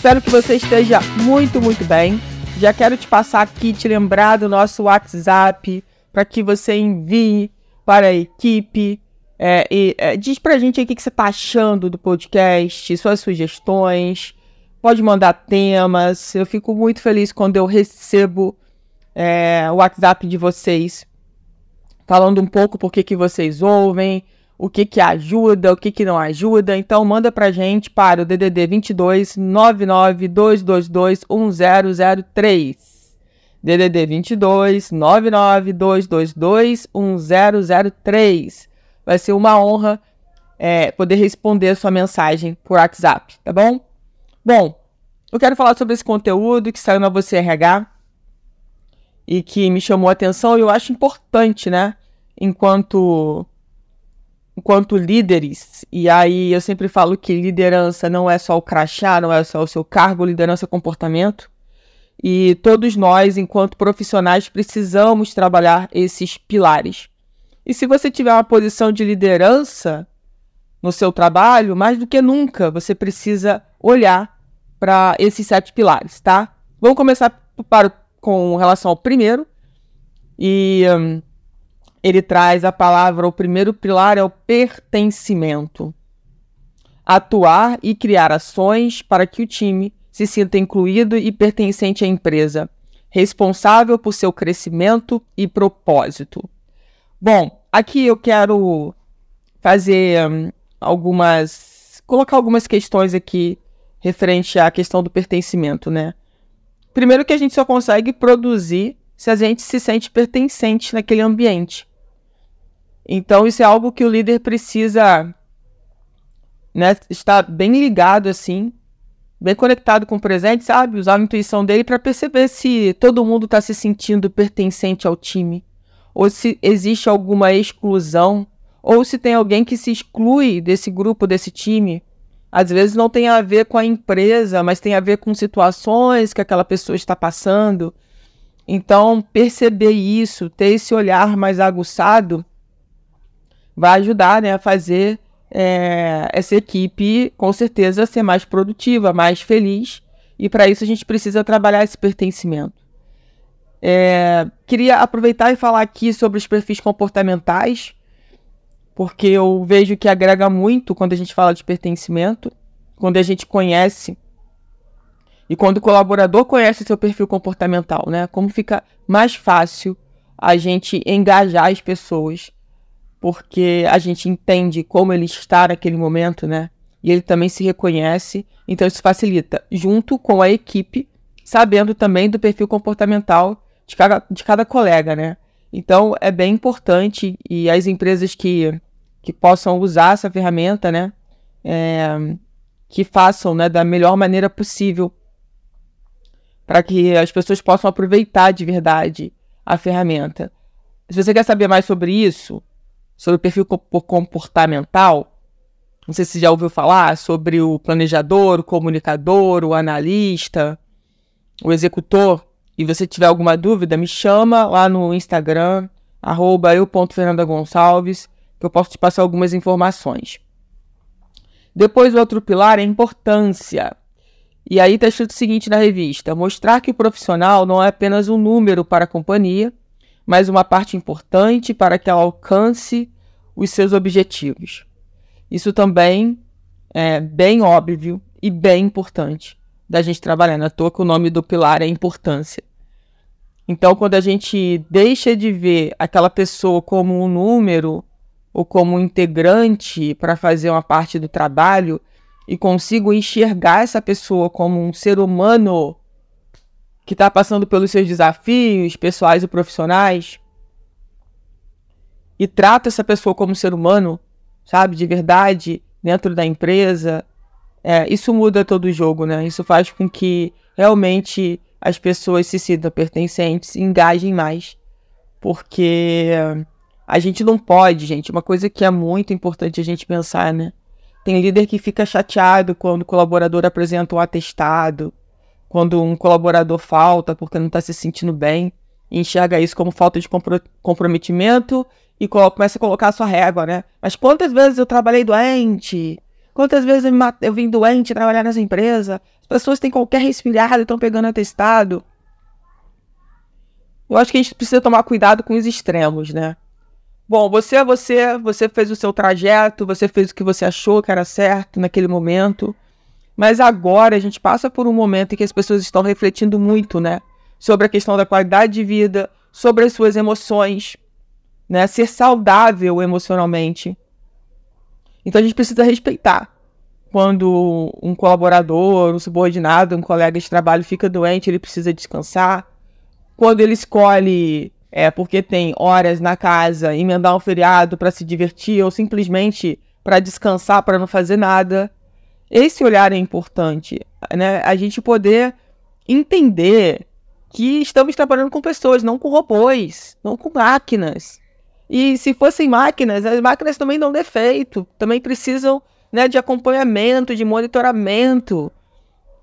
Espero que você esteja muito, muito bem. Já quero te passar aqui, te lembrar do nosso WhatsApp, para que você envie para a equipe. É, e, é, diz pra gente aí o que, que você tá achando do podcast, suas sugestões. Pode mandar temas. Eu fico muito feliz quando eu recebo é, o WhatsApp de vocês falando um pouco por que vocês ouvem, o que que ajuda, o que que não ajuda. Então manda pra gente para o DDD 22 99222 1003. DDD 22 99222 1003. Vai ser uma honra é, poder responder a sua mensagem por WhatsApp, tá bom? Bom, eu quero falar sobre esse conteúdo que saiu na Você RH e que me chamou a atenção e eu acho importante, né? Enquanto enquanto líderes, e aí eu sempre falo que liderança não é só o crachá, não é só o seu cargo, liderança é comportamento. E todos nós, enquanto profissionais, precisamos trabalhar esses pilares. E se você tiver uma posição de liderança no seu trabalho, mais do que nunca, você precisa olhar para esses sete pilares, tá? Vamos começar para, com relação ao primeiro. E hum, ele traz a palavra, o primeiro pilar é o pertencimento. Atuar e criar ações para que o time se sinta incluído e pertencente à empresa, responsável por seu crescimento e propósito. Bom, aqui eu quero fazer um, algumas. colocar algumas questões aqui referente à questão do pertencimento, né? Primeiro que a gente só consegue produzir se a gente se sente pertencente naquele ambiente. Então, isso é algo que o líder precisa né, estar bem ligado, assim, bem conectado com o presente, sabe? Usar a intuição dele para perceber se todo mundo está se sentindo pertencente ao time, ou se existe alguma exclusão, ou se tem alguém que se exclui desse grupo, desse time. Às vezes não tem a ver com a empresa, mas tem a ver com situações que aquela pessoa está passando. Então, perceber isso, ter esse olhar mais aguçado, vai ajudar né, a fazer é, essa equipe, com certeza, ser mais produtiva, mais feliz. E para isso a gente precisa trabalhar esse pertencimento. É, queria aproveitar e falar aqui sobre os perfis comportamentais, porque eu vejo que agrega muito quando a gente fala de pertencimento, quando a gente conhece e quando o colaborador conhece seu perfil comportamental, né? Como fica mais fácil a gente engajar as pessoas porque a gente entende como ele está naquele momento, né? E ele também se reconhece, então isso facilita, junto com a equipe, sabendo também do perfil comportamental de cada, de cada colega, né? Então é bem importante e as empresas que, que possam usar essa ferramenta, né? É, que façam né, da melhor maneira possível para que as pessoas possam aproveitar de verdade a ferramenta. Se você quer saber mais sobre isso, sobre o perfil comportamental. Não sei se você já ouviu falar sobre o planejador, o comunicador, o analista, o executor. E você tiver alguma dúvida, me chama lá no Instagram, arroba eu.fernandagonçalves, que eu posso te passar algumas informações. Depois, o outro pilar é importância. E aí está escrito o seguinte na revista: mostrar que o profissional não é apenas um número para a companhia, mas uma parte importante para que ela alcance os seus objetivos. Isso também é bem óbvio e bem importante da gente trabalhar. Na toa que o nome do pilar é importância. Então, quando a gente deixa de ver aquela pessoa como um número ou como um integrante para fazer uma parte do trabalho e consigo enxergar essa pessoa como um ser humano que está passando pelos seus desafios pessoais e profissionais e trata essa pessoa como ser humano, sabe, de verdade, dentro da empresa, é, isso muda todo o jogo, né? Isso faz com que realmente as pessoas se sintam pertencentes engajem mais. Porque a gente não pode, gente, uma coisa que é muito importante a gente pensar, né? Tem líder que fica chateado quando o colaborador apresenta um atestado, quando um colaborador falta porque não está se sentindo bem, enxerga isso como falta de compro comprometimento e começa a colocar a sua régua, né? Mas quantas vezes eu trabalhei doente? Quantas vezes eu, eu vim doente trabalhar nessa empresa? As pessoas têm qualquer resfriado e estão pegando atestado. Eu acho que a gente precisa tomar cuidado com os extremos, né? Bom, você é você, você fez o seu trajeto, você fez o que você achou que era certo naquele momento. Mas agora a gente passa por um momento em que as pessoas estão refletindo muito, né? Sobre a questão da qualidade de vida, sobre as suas emoções, né? Ser saudável emocionalmente. Então a gente precisa respeitar. Quando um colaborador, um subordinado, um colega de trabalho fica doente, ele precisa descansar. Quando ele escolhe é porque tem horas na casa, emendar um feriado para se divertir ou simplesmente para descansar, para não fazer nada. Esse olhar é importante, né? A gente poder entender que estamos trabalhando com pessoas, não com robôs, não com máquinas. E se fossem máquinas, as máquinas também dão defeito, também precisam né, de acompanhamento, de monitoramento.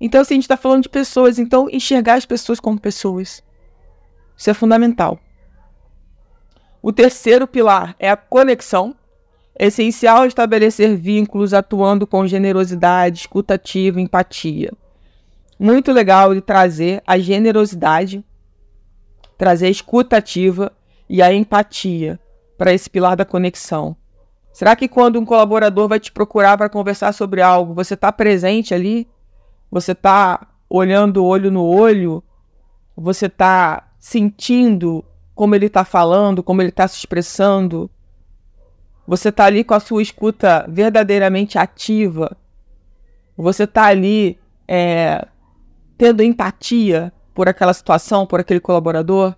Então, assim, a gente está falando de pessoas, então enxergar as pessoas como pessoas. Isso é fundamental. O terceiro pilar é a conexão. Essencial estabelecer vínculos atuando com generosidade, escutativa, empatia. Muito legal de trazer a generosidade, trazer a escutativa e a empatia para esse pilar da conexão. Será que quando um colaborador vai te procurar para conversar sobre algo, você está presente ali? Você está olhando olho no olho? Você está sentindo como ele está falando, como ele está se expressando. Você está ali com a sua escuta verdadeiramente ativa. Você está ali é, tendo empatia por aquela situação, por aquele colaborador.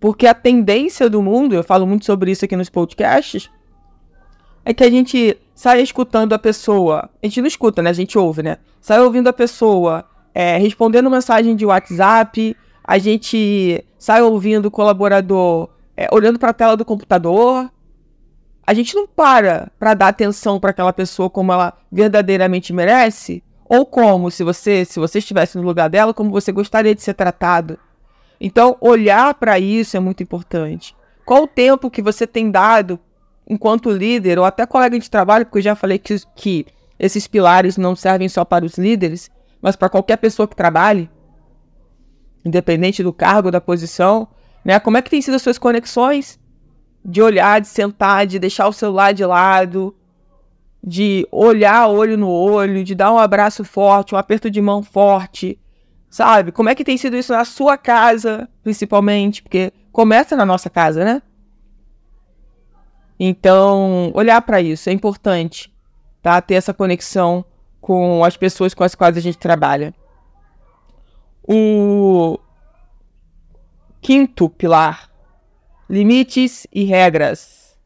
Porque a tendência do mundo, eu falo muito sobre isso aqui nos podcasts, é que a gente sai escutando a pessoa. A gente não escuta, né? A gente ouve, né? Sai ouvindo a pessoa é, respondendo mensagem de WhatsApp, a gente sai ouvindo o colaborador é, olhando para a tela do computador. A gente não para para dar atenção para aquela pessoa como ela verdadeiramente merece, ou como se você, se você estivesse no lugar dela, como você gostaria de ser tratado. Então, olhar para isso é muito importante. Qual o tempo que você tem dado enquanto líder ou até colega de trabalho, porque eu já falei que, que esses pilares não servem só para os líderes, mas para qualquer pessoa que trabalhe independente do cargo, da posição, né? Como é que tem sido as suas conexões? De olhar, de sentar, de deixar o celular de lado, de olhar olho no olho, de dar um abraço forte, um aperto de mão forte, sabe? Como é que tem sido isso na sua casa, principalmente? Porque começa na nossa casa, né? Então, olhar para isso é importante, tá? Ter essa conexão com as pessoas com as quais a gente trabalha. O quinto pilar: limites e regras.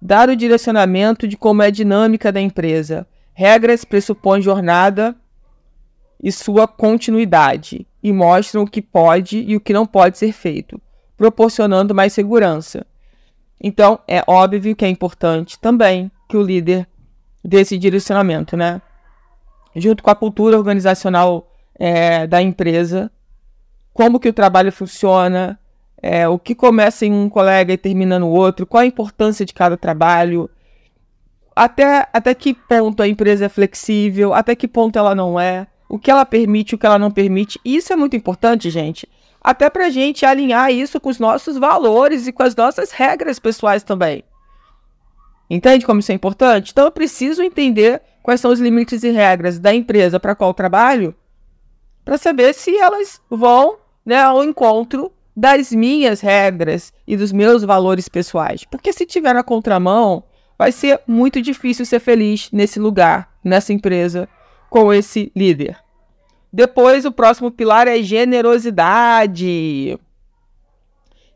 Dar o direcionamento de como é a dinâmica da empresa. Regras pressupõem jornada e sua continuidade e mostram o que pode e o que não pode ser feito, proporcionando mais segurança. Então, é óbvio que é importante também que o líder dê esse direcionamento, né? Junto com a cultura organizacional é, da empresa, como que o trabalho funciona, é, o que começa em um colega e termina no outro, qual a importância de cada trabalho, até, até que ponto a empresa é flexível, até que ponto ela não é, o que ela permite, o que ela não permite. Isso é muito importante, gente. Até para a gente alinhar isso com os nossos valores e com as nossas regras pessoais também. Entende como isso é importante? Então eu preciso entender quais são os limites e regras da empresa para qual trabalho para saber se elas vão né, ao encontro das minhas regras e dos meus valores pessoais. Porque se tiver na contramão, vai ser muito difícil ser feliz nesse lugar, nessa empresa, com esse líder. Depois, o próximo pilar é generosidade.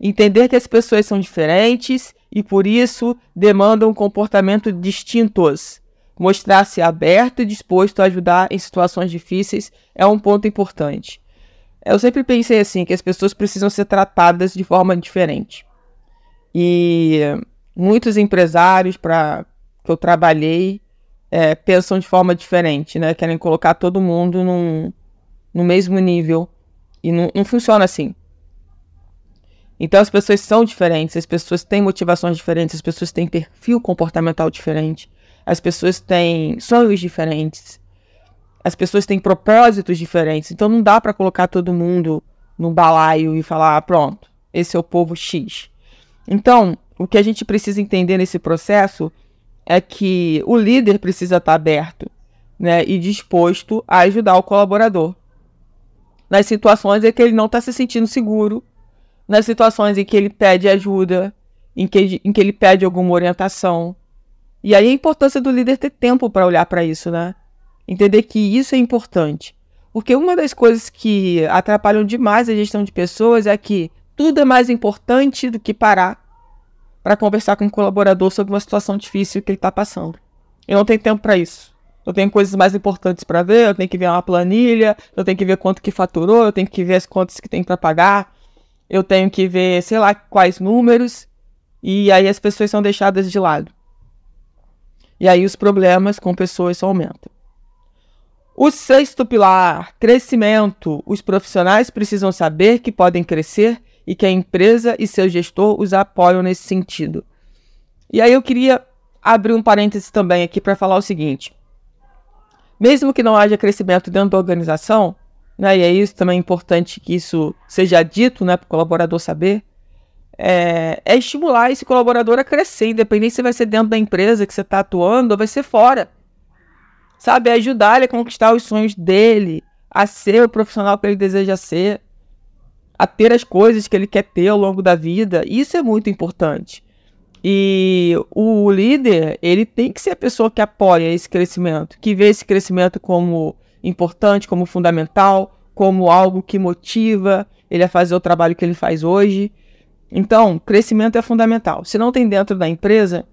Entender que as pessoas são diferentes e por isso demandam comportamentos distintos. mostrar-se aberto e disposto a ajudar em situações difíceis é um ponto importante. Eu sempre pensei assim, que as pessoas precisam ser tratadas de forma diferente. E muitos empresários para que eu trabalhei é, pensam de forma diferente, né? Querem colocar todo mundo num, no mesmo nível. E não, não funciona assim. Então as pessoas são diferentes, as pessoas têm motivações diferentes, as pessoas têm perfil comportamental diferente, as pessoas têm sonhos diferentes, as pessoas têm propósitos diferentes. Então não dá para colocar todo mundo no balaio e falar, ah, pronto, esse é o povo X. Então, o que a gente precisa entender nesse processo é que o líder precisa estar aberto né, e disposto a ajudar o colaborador. Nas situações em que ele não está se sentindo seguro, nas situações em que ele pede ajuda, em que, em que ele pede alguma orientação. E aí a importância do líder ter tempo para olhar para isso, né? Entender que isso é importante. Porque uma das coisas que atrapalham demais a gestão de pessoas é que tudo é mais importante do que parar para conversar com um colaborador sobre uma situação difícil que ele está passando. Eu não tenho tempo para isso. Eu tenho coisas mais importantes para ver, eu tenho que ver uma planilha, eu tenho que ver quanto que faturou, eu tenho que ver as contas que tem para pagar, eu tenho que ver, sei lá, quais números, e aí as pessoas são deixadas de lado. E aí os problemas com pessoas só aumentam. O sexto pilar, crescimento. Os profissionais precisam saber que podem crescer e que a empresa e seu gestor os apoiam nesse sentido. E aí eu queria abrir um parêntese também aqui para falar o seguinte: mesmo que não haja crescimento dentro da organização, né, e é isso também é importante que isso seja dito né, para o colaborador saber, é, é, estimular esse colaborador a crescer, independente se vai ser dentro da empresa que você está atuando ou vai ser fora. Sabe, ajudar ele a conquistar os sonhos dele, a ser o profissional que ele deseja ser a ter as coisas que ele quer ter ao longo da vida. Isso é muito importante. E o líder, ele tem que ser a pessoa que apoia esse crescimento, que vê esse crescimento como importante, como fundamental, como algo que motiva ele a fazer o trabalho que ele faz hoje. Então, crescimento é fundamental. Se não tem dentro da empresa,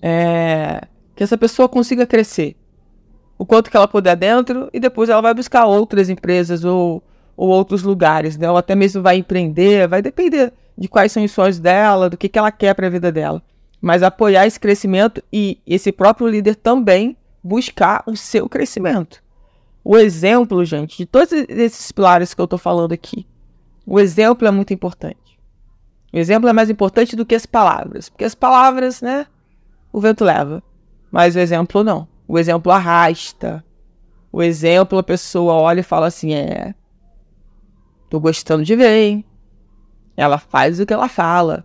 é, que essa pessoa consiga crescer o quanto que ela puder dentro e depois ela vai buscar outras empresas ou ou outros lugares, né? Ou até mesmo vai empreender, vai depender de quais são os sonhos dela, do que, que ela quer para a vida dela. Mas apoiar esse crescimento e esse próprio líder também buscar o seu crescimento. O exemplo, gente, de todos esses pilares que eu estou falando aqui, o exemplo é muito importante. O exemplo é mais importante do que as palavras, porque as palavras, né, o vento leva, mas o exemplo não. O exemplo arrasta. O exemplo, a pessoa olha e fala assim: é, Tô gostando de ver, hein? Ela faz o que ela fala.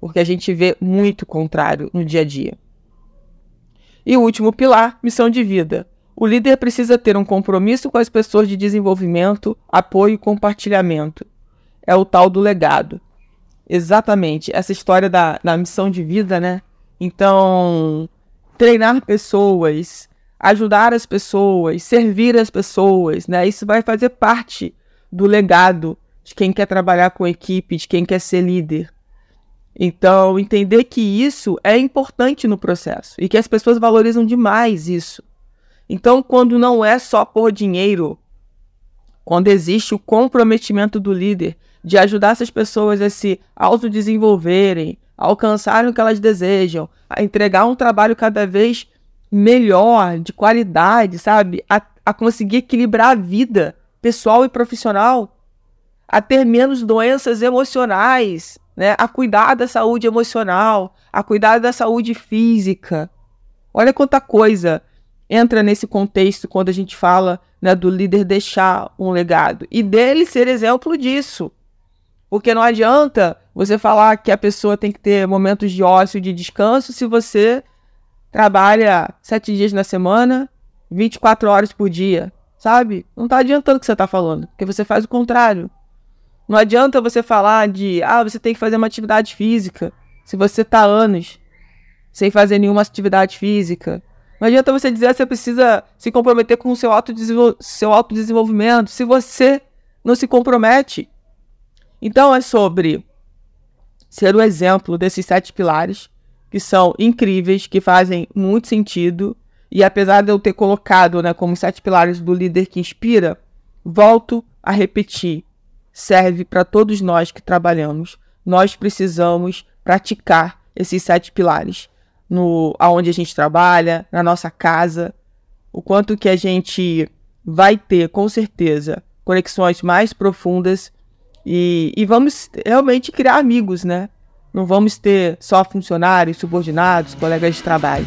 Porque a gente vê muito contrário no dia a dia. E o último pilar, missão de vida. O líder precisa ter um compromisso com as pessoas de desenvolvimento, apoio e compartilhamento. É o tal do legado. Exatamente, essa história da, da missão de vida, né? Então, treinar pessoas, ajudar as pessoas, servir as pessoas, né? Isso vai fazer parte do legado de quem quer trabalhar com equipe, de quem quer ser líder. Então, entender que isso é importante no processo e que as pessoas valorizam demais isso. Então, quando não é só por dinheiro, quando existe o comprometimento do líder de ajudar essas pessoas a se autodesenvolverem, a alcançarem o que elas desejam, a entregar um trabalho cada vez melhor, de qualidade, sabe? A, a conseguir equilibrar a vida pessoal e profissional, a ter menos doenças emocionais, né? a cuidar da saúde emocional, a cuidar da saúde física. Olha quanta coisa entra nesse contexto quando a gente fala né, do líder deixar um legado e dele ser exemplo disso. Porque não adianta você falar que a pessoa tem que ter momentos de ócio e de descanso se você trabalha sete dias na semana, 24 horas por dia sabe? Não tá adiantando o que você tá falando, porque você faz o contrário. Não adianta você falar de, ah, você tem que fazer uma atividade física, se você tá anos sem fazer nenhuma atividade física. Não adianta você dizer que você precisa se comprometer com o seu, autodesenvol seu autodesenvolvimento, se você não se compromete. Então é sobre ser o exemplo desses sete pilares que são incríveis, que fazem muito sentido. E apesar de eu ter colocado né, como sete pilares do líder que inspira, volto a repetir: serve para todos nós que trabalhamos. Nós precisamos praticar esses sete pilares no aonde a gente trabalha, na nossa casa, o quanto que a gente vai ter com certeza conexões mais profundas e, e vamos realmente criar amigos, né? Não vamos ter só funcionários, subordinados, colegas de trabalho.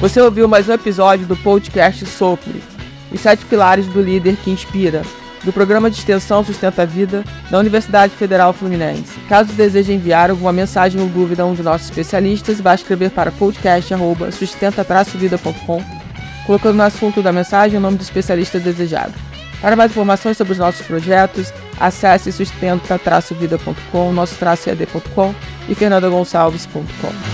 Você ouviu mais um episódio do podcast Sopre, os sete pilares do líder que inspira, do programa de extensão Sustenta a Vida da Universidade Federal Fluminense. Caso deseje enviar alguma mensagem ou dúvida a um de nossos especialistas, basta escrever para podcast.sustenta-vida.com, colocando no assunto da mensagem o nome do especialista desejado. Para mais informações sobre os nossos projetos, acesse sustenta-vida.com, nosso-ed.com e fernandagonçalves.com.